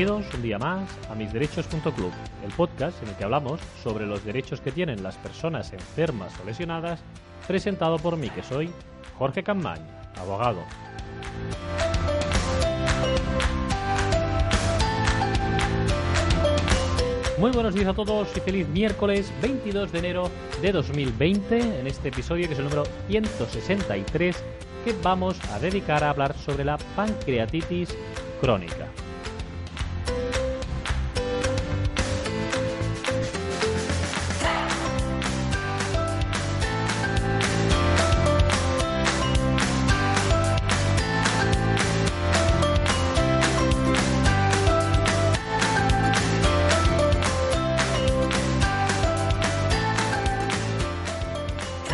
Bienvenidos un día más a misderechos.club, el podcast en el que hablamos sobre los derechos que tienen las personas enfermas o lesionadas, presentado por mí que soy Jorge Campañ, abogado. Muy buenos días a todos y feliz miércoles 22 de enero de 2020 en este episodio que es el número 163 que vamos a dedicar a hablar sobre la pancreatitis crónica.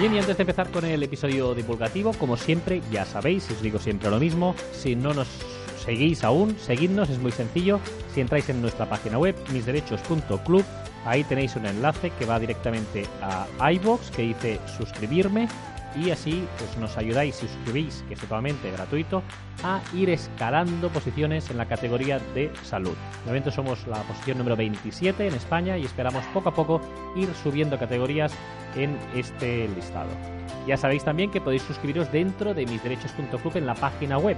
Bien, y antes de empezar con el episodio divulgativo, como siempre, ya sabéis, os digo siempre lo mismo, si no nos seguís aún, seguidnos, es muy sencillo. Si entráis en nuestra página web, misderechos.club, ahí tenéis un enlace que va directamente a iBox que dice suscribirme y así pues nos ayudáis si suscribís, que es totalmente gratuito, a ir escalando posiciones en la categoría de salud. De momento somos la posición número 27 en España y esperamos poco a poco ir subiendo categorías en este listado. Ya sabéis también que podéis suscribiros dentro de misderechos.club en la página web.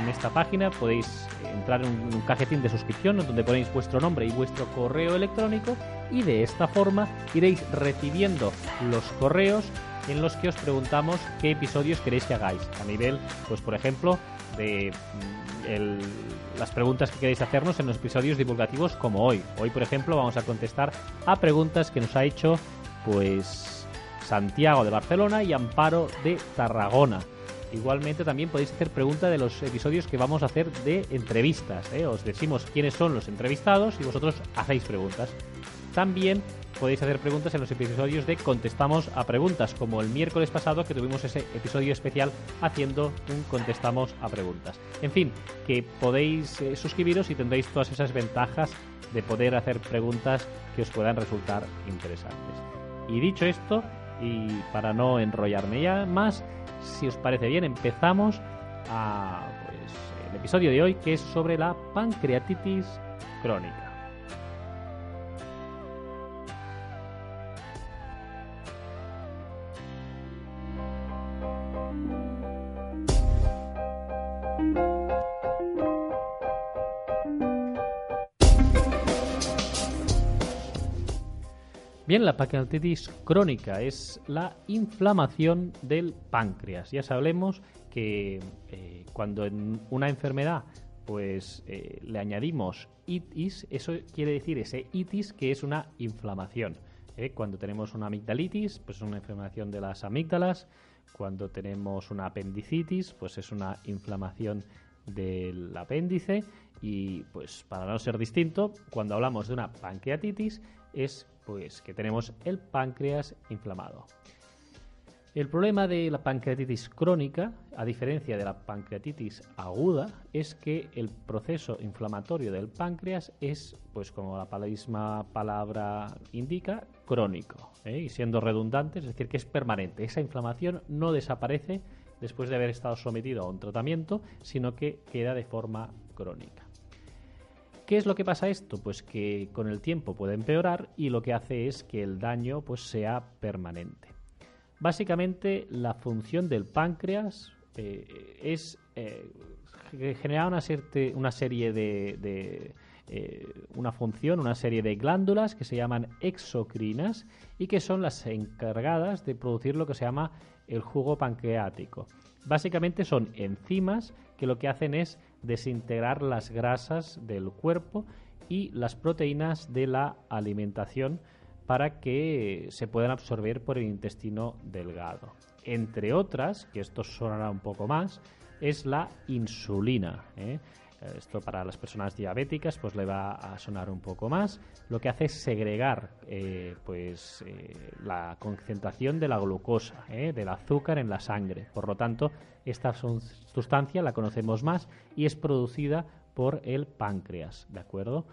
En esta página podéis entrar en un cajetín de suscripción donde ponéis vuestro nombre y vuestro correo electrónico y de esta forma iréis recibiendo los correos en los que os preguntamos qué episodios queréis que hagáis. A nivel, pues por ejemplo, de mm, las preguntas que queréis hacernos en los episodios divulgativos como hoy. Hoy, por ejemplo, vamos a contestar a preguntas que nos ha hecho pues Santiago de Barcelona y Amparo de Tarragona. Igualmente también podéis hacer preguntas de los episodios que vamos a hacer de entrevistas. ¿eh? Os decimos quiénes son los entrevistados y vosotros hacéis preguntas. También podéis hacer preguntas en los episodios de Contestamos a Preguntas, como el miércoles pasado que tuvimos ese episodio especial haciendo un Contestamos a Preguntas. En fin, que podéis eh, suscribiros y tendréis todas esas ventajas de poder hacer preguntas que os puedan resultar interesantes. Y dicho esto, y para no enrollarme ya más, si os parece bien, empezamos a pues, el episodio de hoy que es sobre la pancreatitis crónica. Bien, la pancreatitis crónica es la inflamación del páncreas. Ya sabemos que eh, cuando en una enfermedad pues eh, le añadimos itis, eso quiere decir ese itis que es una inflamación. ¿eh? Cuando tenemos una amigdalitis, pues es una inflamación de las amígdalas. Cuando tenemos una apendicitis, pues es una inflamación del apéndice. Y pues para no ser distinto, cuando hablamos de una pancreatitis es pues que tenemos el páncreas inflamado. El problema de la pancreatitis crónica, a diferencia de la pancreatitis aguda, es que el proceso inflamatorio del páncreas es, pues como la misma palabra indica, crónico. ¿eh? Y siendo redundante, es decir, que es permanente. Esa inflamación no desaparece después de haber estado sometido a un tratamiento, sino que queda de forma crónica. ¿Qué es lo que pasa esto? Pues que con el tiempo puede empeorar y lo que hace es que el daño pues sea permanente. Básicamente la función del páncreas eh, es eh, generar una, serie de, eh, una función, una serie de glándulas que se llaman exocrinas y que son las encargadas de producir lo que se llama el jugo pancreático. Básicamente son enzimas que lo que hacen es desintegrar las grasas del cuerpo y las proteínas de la alimentación para que se puedan absorber por el intestino delgado. Entre otras, que esto sonará un poco más, es la insulina. ¿eh? Esto para las personas diabéticas pues le va a sonar un poco más. Lo que hace es segregar eh, pues eh, la concentración de la glucosa, eh, del azúcar en la sangre. Por lo tanto, esta sustancia la conocemos más y es producida por el páncreas, ¿de acuerdo?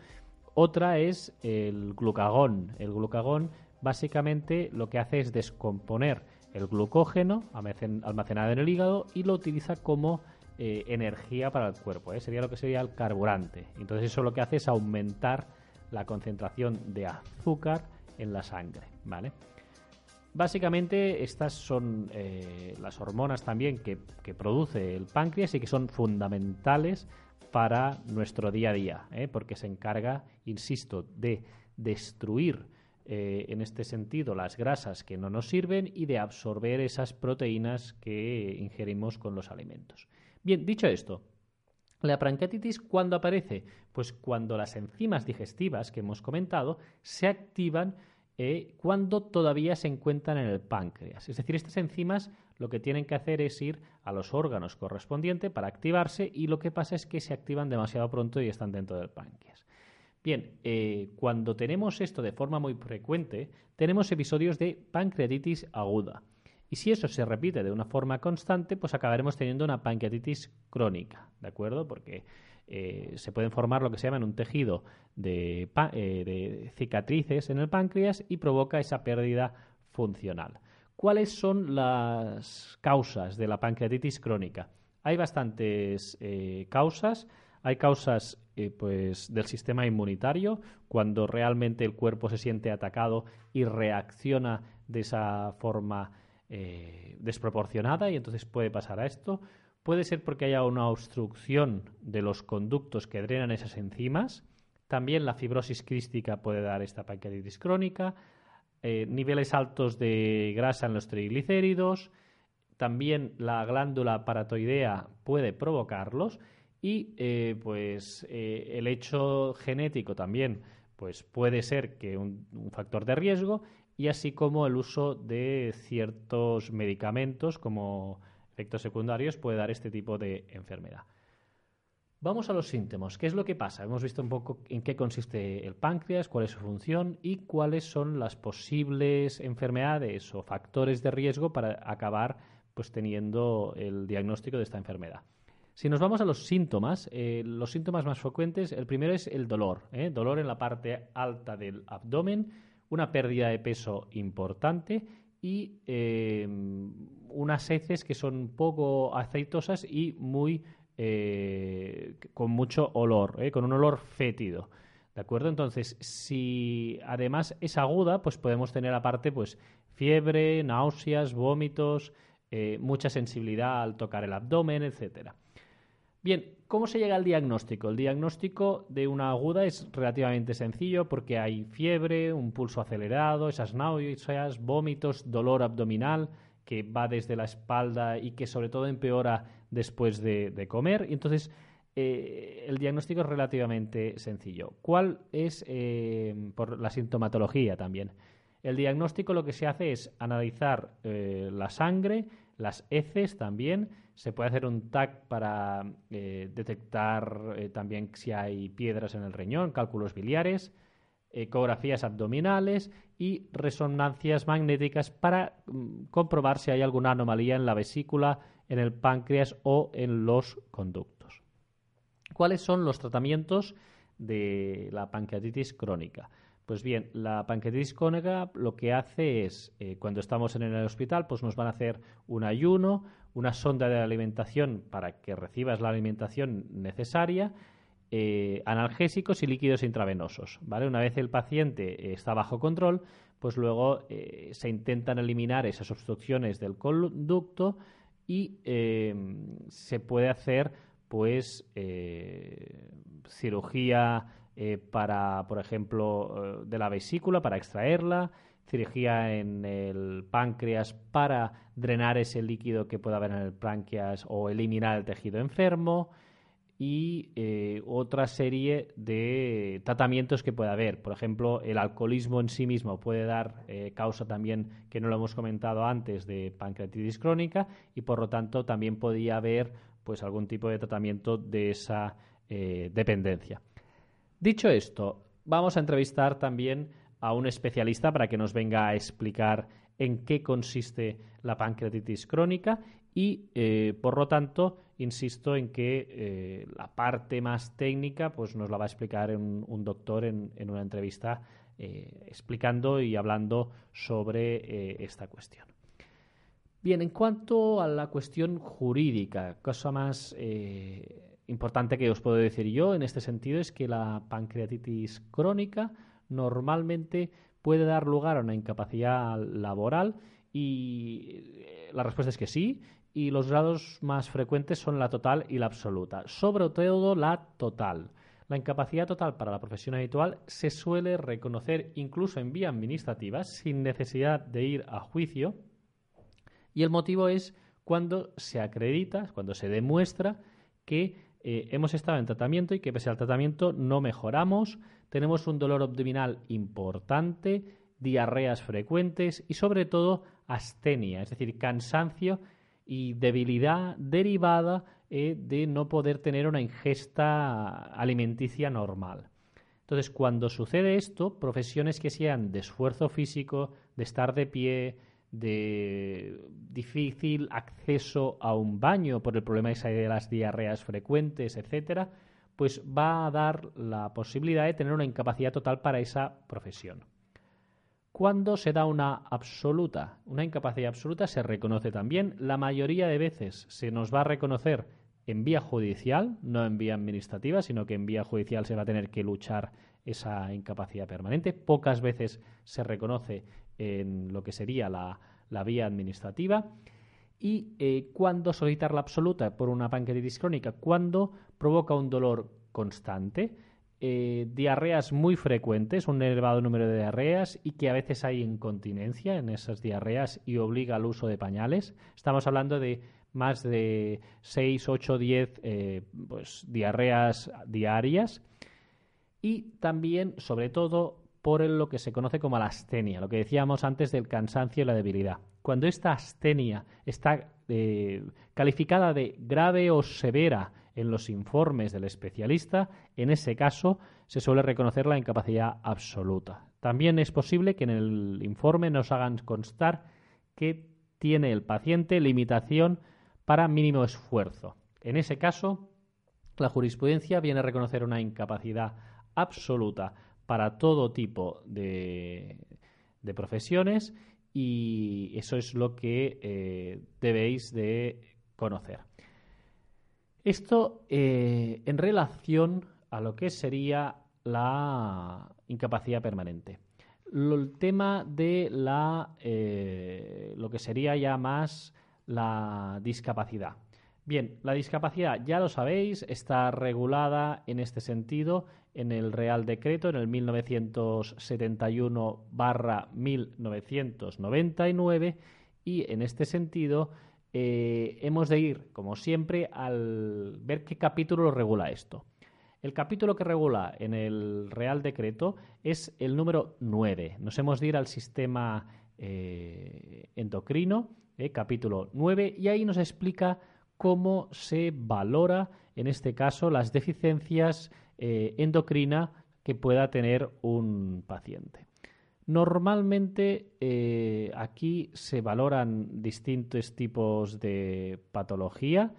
Otra es el glucagón. El glucagón básicamente lo que hace es descomponer el glucógeno almacenado en el hígado y lo utiliza como eh, energía para el cuerpo, ¿eh? sería lo que sería el carburante. Entonces eso lo que hace es aumentar la concentración de azúcar en la sangre, ¿vale? Básicamente estas son eh, las hormonas también que, produce el páncreas y que son fundamentales para nuestro día a día, porque se encarga, insisto, de destruir en este sentido las grasas que no nos sirven y de absorber esas proteínas que ingerimos con los alimentos. Bien, dicho esto, la pancreatitis, ¿cuándo aparece? Pues cuando las enzimas digestivas que hemos comentado se activan eh, cuando todavía se encuentran en el páncreas. Es decir, estas enzimas lo que tienen que hacer es ir a los órganos correspondientes para activarse y lo que pasa es que se activan demasiado pronto y están dentro del páncreas. Bien, eh, cuando tenemos esto de forma muy frecuente, tenemos episodios de pancreatitis aguda. Y si eso se repite de una forma constante, pues acabaremos teniendo una pancreatitis crónica, ¿de acuerdo? Porque eh, se pueden formar lo que se llama un tejido de, eh, de cicatrices en el páncreas y provoca esa pérdida funcional. ¿Cuáles son las causas de la pancreatitis crónica? Hay bastantes causas. Hay causas eh, pues, del sistema inmunitario, cuando realmente el cuerpo se siente atacado y reacciona de esa forma eh, desproporcionada y entonces puede pasar a esto. Puede ser porque haya una obstrucción de los conductos que drenan esas enzimas. También la fibrosis crística puede dar esta pancreatitis crónica. Eh, niveles altos de grasa en los triglicéridos. También la glándula paratoidea puede provocarlos y eh, pues el hecho genético también pues puede ser que un, factor de riesgo y así como el uso de ciertos medicamentos como efectos secundarios puede dar este tipo de enfermedad. Vamos a los síntomas. ¿Qué es lo que pasa? Hemos visto un poco en qué consiste el páncreas, cuál es su función y cuáles son las posibles enfermedades o factores de riesgo para acabar pues teniendo el diagnóstico de esta enfermedad. Si nos vamos a los síntomas, eh, los síntomas más frecuentes, el primero es el dolor, ¿eh? dolor en la parte alta del abdomen, una pérdida de peso importante y eh, unas heces que son poco aceitosas y muy con mucho olor, con un olor fétido. ¿De acuerdo? Entonces, si además es aguda, pues podemos tener aparte pues fiebre, náuseas, vómitos, mucha sensibilidad al tocar el abdomen, etcétera. Bien, ¿cómo se llega al diagnóstico? El diagnóstico de una aguda es relativamente sencillo porque hay fiebre, un pulso acelerado, esas náuseas, vómitos, dolor abdominal que va desde la espalda y que sobre todo empeora después de, comer. Y entonces eh, el diagnóstico es relativamente sencillo. ¿Cuál es eh, por la sintomatología también? El diagnóstico lo que se hace es analizar eh, la sangre, las heces también. Se puede hacer un TAC para eh, detectar eh, también si hay piedras en el riñón, cálculos biliares, ecografías abdominales y resonancias magnéticas para mm, comprobar si hay alguna anomalía en la vesícula, en el páncreas o en los conductos. ¿Cuáles son los tratamientos de la pancreatitis crónica? Pues bien, la pancreatitis crónica lo que hace es, eh, cuando estamos en el hospital, pues nos van a hacer un ayuno, una sonda de alimentación para que recibas la alimentación necesaria, eh, analgésicos y líquidos intravenosos. ¿vale? Una vez el paciente eh, está bajo control, pues luego se intentan eliminar esas obstrucciones del conducto y se puede hacer pues cirugía eh, para, por ejemplo, eh, de la vesícula, para extraerla, cirugía en el páncreas para drenar ese líquido que pueda haber en el páncreas o eliminar el tejido enfermo y eh, otra serie de tratamientos que puede haber. Por ejemplo, el alcoholismo en sí mismo puede dar causa también, que no lo hemos comentado antes, de pancreatitis crónica y por lo tanto también podría haber pues algún tipo de tratamiento de esa dependencia. Dicho esto, vamos a entrevistar también a un especialista para que nos venga a explicar en qué consiste la pancreatitis crónica y, eh, por lo tanto, insisto en que eh, la parte más técnica pues nos la va a explicar un, doctor en, una entrevista eh, explicando y hablando sobre esta cuestión. Bien, en cuanto a la cuestión jurídica, cosa más importante que os puedo decir yo en este sentido es que la pancreatitis crónica normalmente puede dar lugar a una incapacidad laboral y eh, la respuesta es que sí y los grados más frecuentes son la total y la absoluta, sobre todo la total. La incapacidad total para la profesión habitual se suele reconocer incluso en vía administrativa sin necesidad de ir a juicio y el motivo es cuando se acredita, cuando se demuestra que eh, hemos estado en tratamiento y que pese al tratamiento no mejoramos, tenemos un dolor abdominal importante, diarreas frecuentes y sobre todo astenia, es decir, cansancio y debilidad derivada eh, de no poder tener una ingesta alimenticia normal. Entonces, cuando sucede esto, profesiones que sean de esfuerzo físico, de estar de pie, de difícil acceso a un baño por el problema de las diarreas frecuentes, etcétera, pues va a dar la posibilidad de tener una incapacidad total para esa profesión. Cuando se da una absoluta, una incapacidad absoluta se reconoce también. La mayoría de veces se nos va a reconocer en vía judicial, no en vía administrativa, sino que en vía judicial se va a tener que luchar esa incapacidad permanente. Pocas veces se reconoce en lo que sería la, vía administrativa. Y eh, cuando solicitar la absoluta por una pancreatitis crónica, cuando provoca un dolor constante, eh, diarreas muy frecuentes, un elevado número de diarreas y que a veces hay incontinencia en esas diarreas y obliga al uso de pañales. Estamos hablando de más de 6, 8, 10 pues, diarreas diarias y también, sobre todo, por lo que se conoce como la astenia, lo que decíamos antes del cansancio y la debilidad. Cuando esta astenia está eh, calificada de grave o severa en los informes del especialista, en ese caso se suele reconocer la incapacidad absoluta. También es posible que en el informe nos hagan constar que tiene el paciente limitación para mínimo esfuerzo. En ese caso, la jurisprudencia viene a reconocer una incapacidad absoluta para todo tipo de, profesiones y eso es lo que eh, debéis de conocer. Esto eh, en relación a lo que sería la incapacidad permanente. el tema de la, eh, lo que sería ya más la discapacidad. Bien, la discapacidad, ya lo sabéis, está regulada en este sentido en el Real Decreto, en el 1971 barra 1999, y en este sentido eh, hemos de ir, como siempre, al ver qué capítulo regula esto. El capítulo que regula en el Real Decreto es el número 9. Nos hemos de ir al sistema eh, endocrino, eh, capítulo 9, y ahí nos explica cómo se valora, en este caso, las deficiencias endocrinas que pueda tener un paciente. Normalmente eh, aquí se valoran distintos tipos de patología.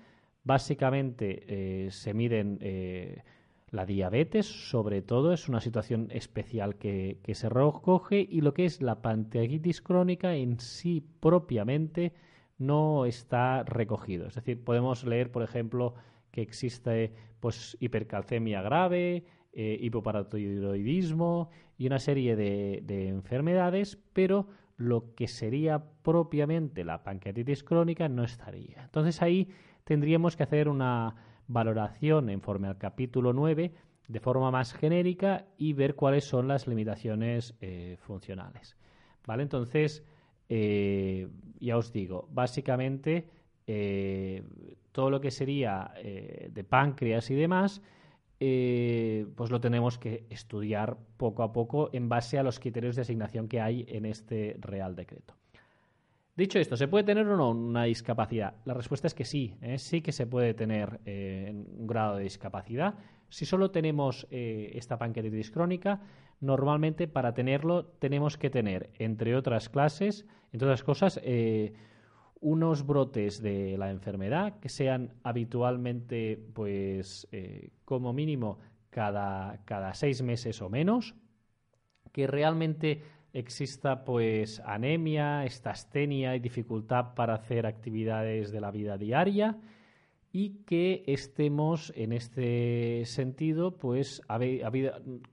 Básicamente eh, se miden eh, la diabetes, sobre todo, es una situación especial que, se recoge, y lo que es la pancreatitis crónica en sí propiamente no está recogido. Es decir, podemos leer, por ejemplo, que existe pues, hipercalcemia grave, eh, hipoparatiroidismo y una serie de, enfermedades, pero lo que sería propiamente la pancreatitis crónica no estaría. Entonces ahí tendríamos que hacer una valoración en forma al capítulo 9 de forma más genérica y ver cuáles son las limitaciones eh, funcionales. ¿Vale? Entonces, eh, ya os digo, básicamente todo lo que sería de páncreas y demás eh, pues lo tenemos que estudiar poco a poco en base a los criterios de asignación que hay en este Real Decreto. Dicho esto, ¿se puede tener o no una discapacidad? La respuesta es que sí, ¿eh? sí que se puede tener eh, un grado de discapacidad. Si solo tenemos esta pancreatitis crónica, normalmente para tenerlo tenemos que tener, entre otras clases, entre otras cosas, unos brotes de la enfermedad que sean habitualmente, pues, eh, como mínimo cada, cada seis meses o menos, que realmente exista pues anemia, estastenia y dificultad para hacer actividades de la vida diaria y que estemos en este sentido pues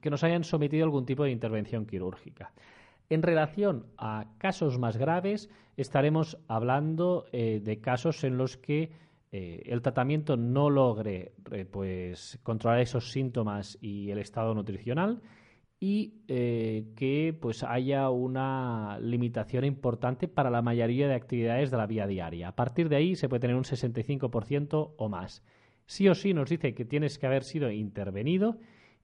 que nos hayan sometido algún tipo de intervención quirúrgica. En relación a casos más graves, estaremos hablando eh, de casos en los que eh, el tratamiento no logre eh, pues, controlar esos síntomas y el estado nutricional y que pues haya una limitación importante para la mayoría de actividades de la vida diaria. A partir de ahí se puede tener un 65% o más. Sí o sí nos dice que tienes que haber sido intervenido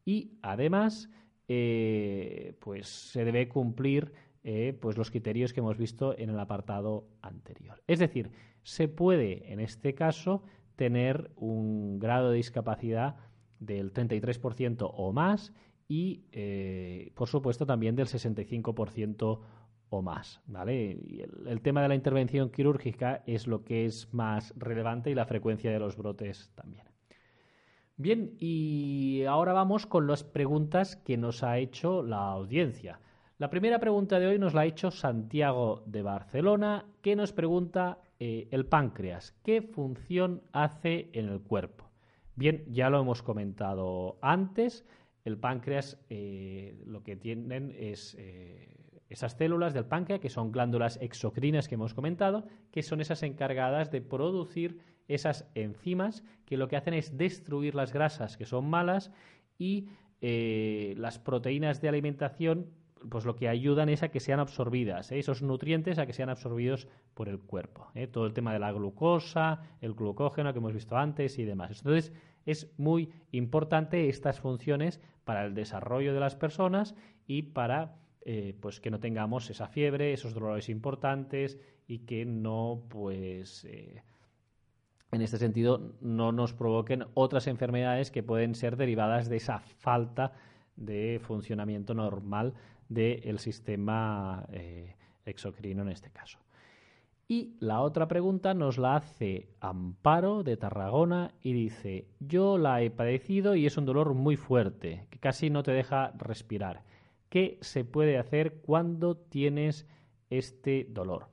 y además eh, pues se debe cumplir eh, pues los criterios que hemos visto en el apartado anterior. Es decir, se puede en este caso tener un grado de discapacidad del 33% o más y, eh, por supuesto, también del 65% o más. ¿vale? el, tema de la intervención quirúrgica es lo que es más relevante y la frecuencia de los brotes también. Bien, y ahora vamos con las preguntas que nos ha hecho la audiencia. La primera pregunta de hoy nos la ha hecho Santiago de Barcelona, que nos pregunta eh, el páncreas, ¿qué función hace en el cuerpo? Bien, ya lo hemos comentado antes, el páncreas eh, lo que tienen es eh, esas células del páncreas, que son glándulas exocrinas que hemos comentado, que son esas encargadas de producir esas enzimas que lo que hacen es destruir las grasas que son malas y eh, las proteínas de alimentación pues lo que ayudan es a que sean absorbidas, ¿eh? esos nutrientes a que sean absorbidos por el cuerpo. ¿eh? Todo el tema de la glucosa, el glucógeno que hemos visto antes y demás. Entonces, es muy importante estas funciones para el desarrollo de las personas y para pues que no tengamos esa fiebre, esos dolores importantes y que no pues en este sentido no nos provoquen otras enfermedades que pueden ser derivadas de esa falta de funcionamiento normal del sistema eh, exocrino en este caso. Y la otra pregunta nos la hace Amparo de Tarragona y dice, yo la he padecido y es un dolor muy fuerte, que casi no te deja respirar. ¿Qué se puede hacer cuando tienes este dolor?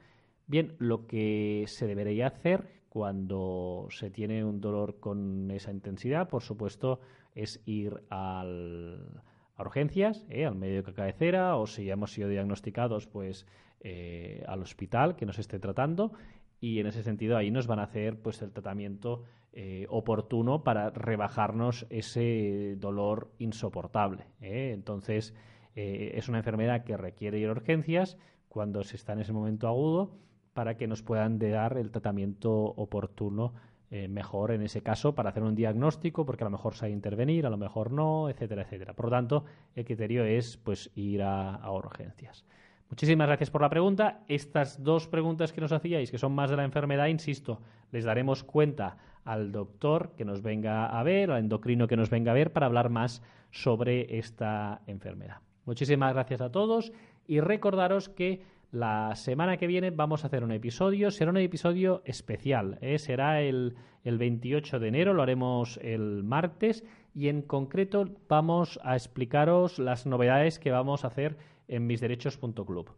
Bien, lo que se debería hacer cuando se tiene un dolor con esa intensidad, por supuesto, es ir al, a urgencias, ¿eh? al médico de cabecera, o si ya hemos sido diagnosticados, pues eh, al hospital que nos esté tratando. Y en ese sentido ahí nos van a hacer pues el tratamiento eh, oportuno para rebajarnos ese dolor insoportable. Entonces es una enfermedad que requiere ir a urgencias cuando se está en ese momento agudo para que nos puedan dar el tratamiento oportuno eh, mejor en ese caso para hacer un diagnóstico, porque a lo mejor hay intervenir, a lo mejor no, etcétera, etcétera. Por lo tanto, el criterio es pues ir a, urgencias. Muchísimas gracias por la pregunta. Estas dos preguntas que nos hacíais, que son más de la enfermedad, insisto, les daremos cuenta al doctor que nos venga a ver, al endocrino que nos venga a ver, para hablar más sobre esta enfermedad. Muchísimas gracias a todos y recordaros que la semana que viene vamos a hacer un episodio, será un episodio especial, ¿eh? será el, el 28 de enero, lo haremos el martes y en concreto vamos a explicaros las novedades que vamos a hacer en misderechos.club.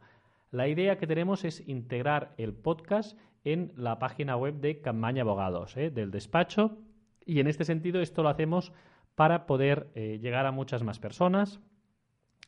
La idea que tenemos es integrar el podcast en la página web de Campaña Abogados, ¿eh? del despacho, y en este sentido esto lo hacemos para poder eh, llegar a muchas más personas,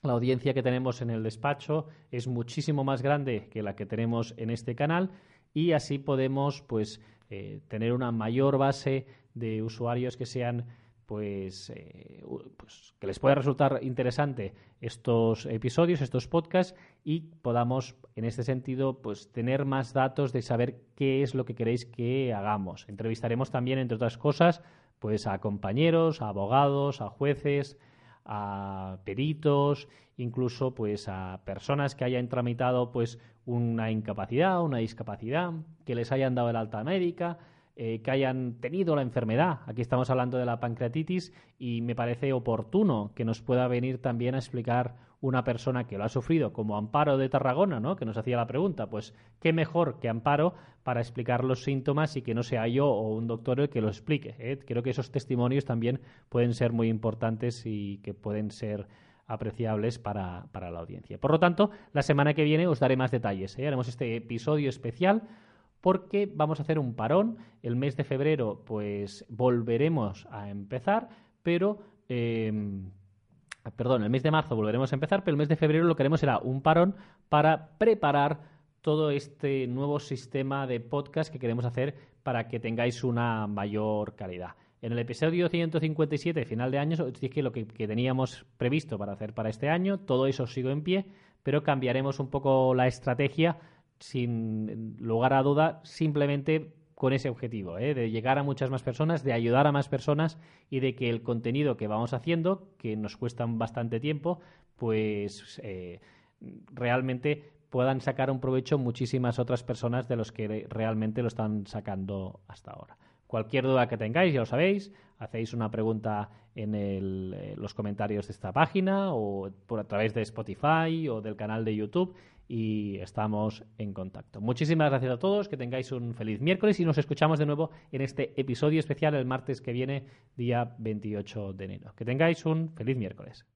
la audiencia que tenemos en el despacho es muchísimo más grande que la que tenemos en este canal y así podemos pues eh, tener una mayor base de usuarios que sean pues, eh, pues, que les pueda resultar interesante estos episodios, estos podcasts y podamos en este sentido pues tener más datos de saber qué es lo que queréis que hagamos. Entrevistaremos también entre otras cosas pues a compañeros, a abogados, a jueces, a peritos, incluso pues a personas que hayan tramitado pues una incapacidad, una discapacidad, que les hayan dado el alta médica, eh, que hayan tenido la enfermedad. Aquí estamos hablando de la pancreatitis y me parece oportuno que nos pueda venir también a explicar una persona que lo ha sufrido, como Amparo de Tarragona, ¿no? que nos hacía la pregunta. Pues qué mejor que Amparo para explicar los síntomas y que no sea yo o un doctor el que lo explique. ¿eh? Creo que esos testimonios también pueden ser muy importantes y que pueden ser apreciables para, la audiencia. Por lo tanto, la semana que viene os daré más detalles. ¿eh? Haremos este episodio especial porque vamos a hacer un parón. El mes de febrero, pues volveremos a empezar, pero. Em, perdón, el mes de marzo volveremos a empezar, pero el mes de febrero lo que haremos será un parón para preparar todo este nuevo sistema de podcast que queremos hacer para que tengáis una mayor calidad. En el episodio 157, final de año, os dije lo que, teníamos previsto para hacer para este año. Todo eso sigo en pie, pero cambiaremos un poco la estrategia sin lugar a duda, simplemente con ese objetivo, ¿eh? de llegar a muchas más personas, de ayudar a más personas y de que el contenido que vamos haciendo, que nos cuesta bastante tiempo, pues eh, realmente puedan sacar un provecho muchísimas otras personas de los que realmente lo están sacando hasta ahora. Cualquier duda que tengáis, ya lo sabéis, hacéis una pregunta en eh, los comentarios de esta página o por a través de Spotify o del canal de YouTube y estamos en contacto. Muchísimas gracias a todos, que tengáis un feliz miércoles y nos escuchamos de nuevo en este episodio especial el martes que viene, día 28 de enero. Que tengáis un feliz miércoles.